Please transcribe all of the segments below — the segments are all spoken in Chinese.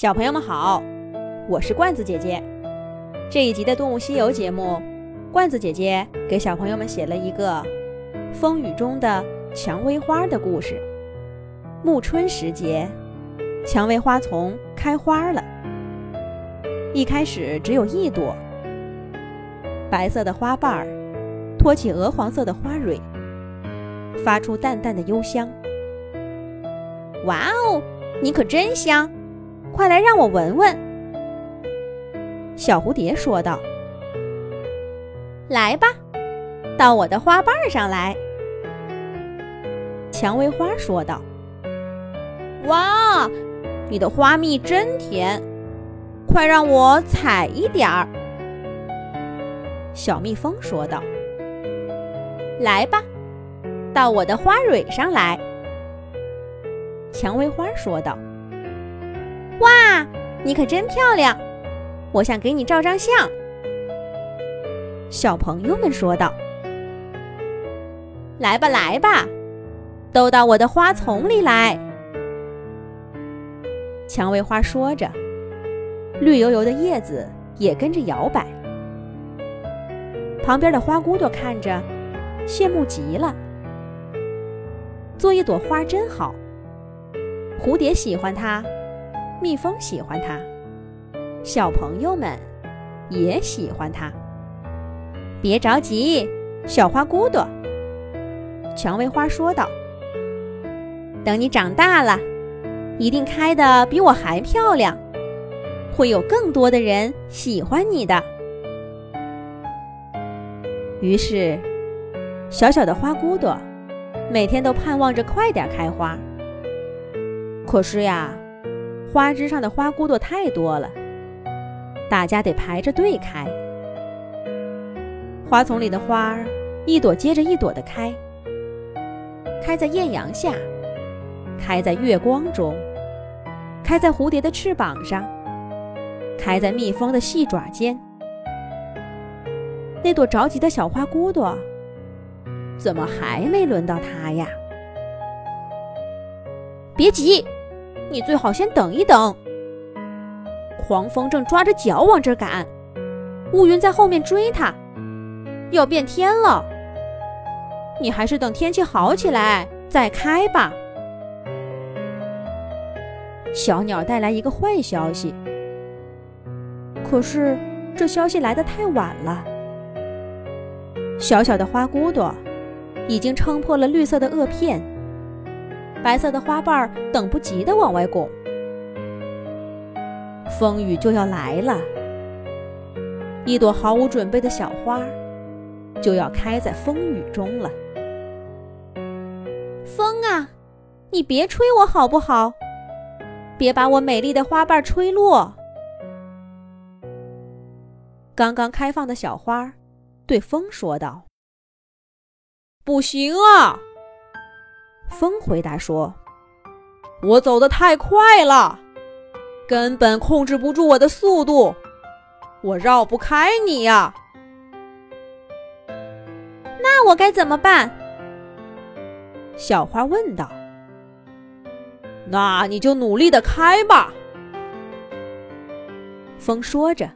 小朋友们好，我是罐子姐姐。这一集的《动物西游》节目，罐子姐姐给小朋友们写了一个风雨中的蔷薇花的故事。暮春时节，蔷薇花丛开花了。一开始只有一朵，白色的花瓣儿托起鹅黄色的花蕊，发出淡淡的幽香。哇哦，你可真香！快来让我闻闻。”小蝴蝶说道。“来吧，到我的花瓣上来。”蔷薇花说道。“哇，你的花蜜真甜，快让我采一点儿。”小蜜蜂说道。“来吧，到我的花蕊上来。”蔷薇花说道。哇，你可真漂亮！我想给你照张相。小朋友们说道：“来吧，来吧，都到我的花丛里来。”蔷薇花说着，绿油油的叶子也跟着摇摆。旁边的花骨朵看着，羡慕极了。做一朵花真好，蝴蝶喜欢它。蜜蜂喜欢它，小朋友们也喜欢它。别着急，小花骨朵。蔷薇花说道：“等你长大了，一定开得比我还漂亮，会有更多的人喜欢你的。”于是，小小的花骨朵每天都盼望着快点开花。可是呀。花枝上的花骨朵太多了，大家得排着队开。花丛里的花儿一朵接着一朵的开，开在艳阳下，开在月光中，开在蝴蝶的翅膀上，开在蜜蜂的细爪间。那朵着急的小花骨朵，怎么还没轮到它呀？别急。你最好先等一等。狂风正抓着脚往这儿赶，乌云在后面追它，要变天了。你还是等天气好起来再开吧。小鸟带来一个坏消息，可是这消息来的太晚了。小小的花骨朵已经撑破了绿色的萼片。白色的花瓣儿等不及的往外拱，风雨就要来了。一朵毫无准备的小花，就要开在风雨中了。风啊，你别吹我好不好？别把我美丽的花瓣吹落。刚刚开放的小花，对风说道：“不行啊。”风回答说：“我走得太快了，根本控制不住我的速度，我绕不开你呀。那我该怎么办？”小花问道。“那你就努力的开吧。”风说着，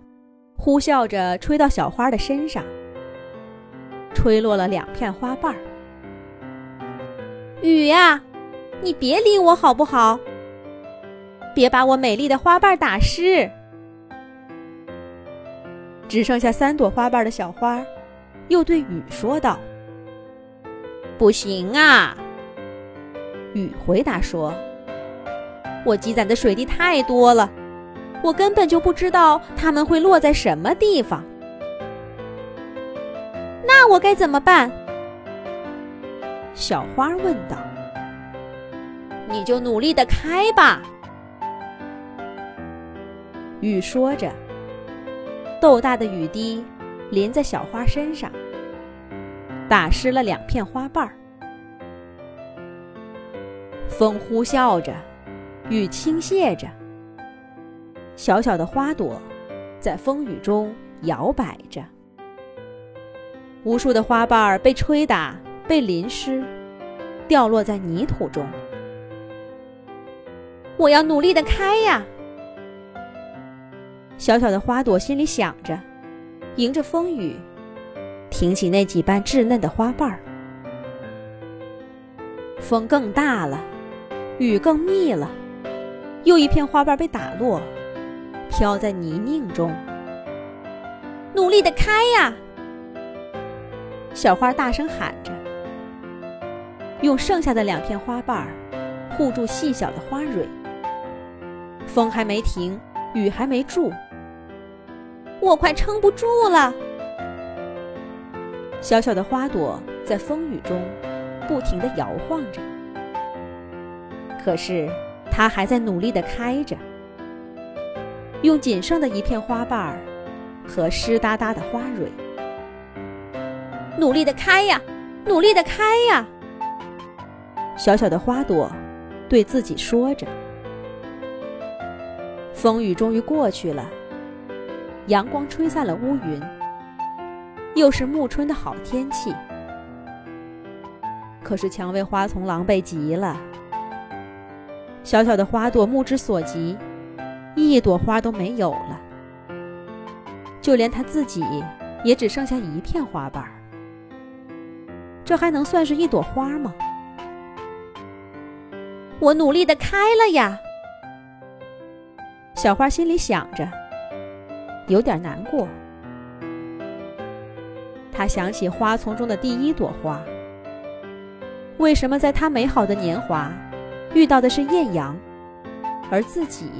呼啸着吹到小花的身上，吹落了两片花瓣儿。雨呀，你别理我好不好？别把我美丽的花瓣打湿。只剩下三朵花瓣的小花，又对雨说道：“不行啊！”雨回答说：“我积攒的水滴太多了，我根本就不知道它们会落在什么地方。那我该怎么办？”小花问道：“你就努力的开吧。”雨说着，豆大的雨滴淋在小花身上，打湿了两片花瓣儿。风呼啸着，雨倾泻着，小小的花朵在风雨中摇摆着，无数的花瓣儿被吹打。被淋湿，掉落在泥土中。我要努力的开呀！小小的花朵心里想着，迎着风雨，挺起那几瓣稚嫩的花瓣儿。风更大了，雨更密了，又一片花瓣被打落，飘在泥泞中。努力的开呀！小花大声喊着，用剩下的两片花瓣儿护住细小的花蕊。风还没停，雨还没住，我快撑不住了。小小的花朵在风雨中不停地摇晃着，可是它还在努力地开着，用仅剩的一片花瓣儿和湿哒哒的花蕊。努力的开呀，努力的开呀！小小的花朵对自己说着。风雨终于过去了，阳光吹散了乌云，又是暮春的好天气。可是蔷薇花丛狼狈极了，小小的花朵目之所及，一朵花都没有了，就连它自己也只剩下一片花瓣。这还能算是一朵花吗？我努力的开了呀。小花心里想着，有点难过。她想起花丛中的第一朵花，为什么在她美好的年华遇到的是艳阳，而自己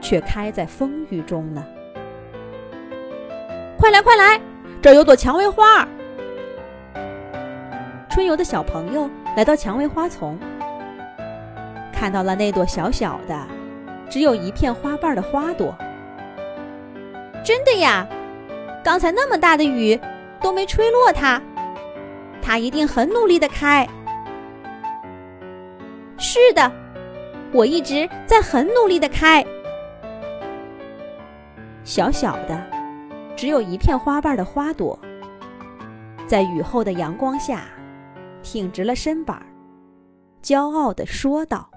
却开在风雨中呢？快来快来，这儿有朵蔷薇花。春游的小朋友来到蔷薇花丛，看到了那朵小小的、只有一片花瓣的花朵。真的呀，刚才那么大的雨都没吹落它，它一定很努力的开。是的，我一直在很努力的开。小小的、只有一片花瓣的花朵，在雨后的阳光下。挺直了身板，骄傲地说道。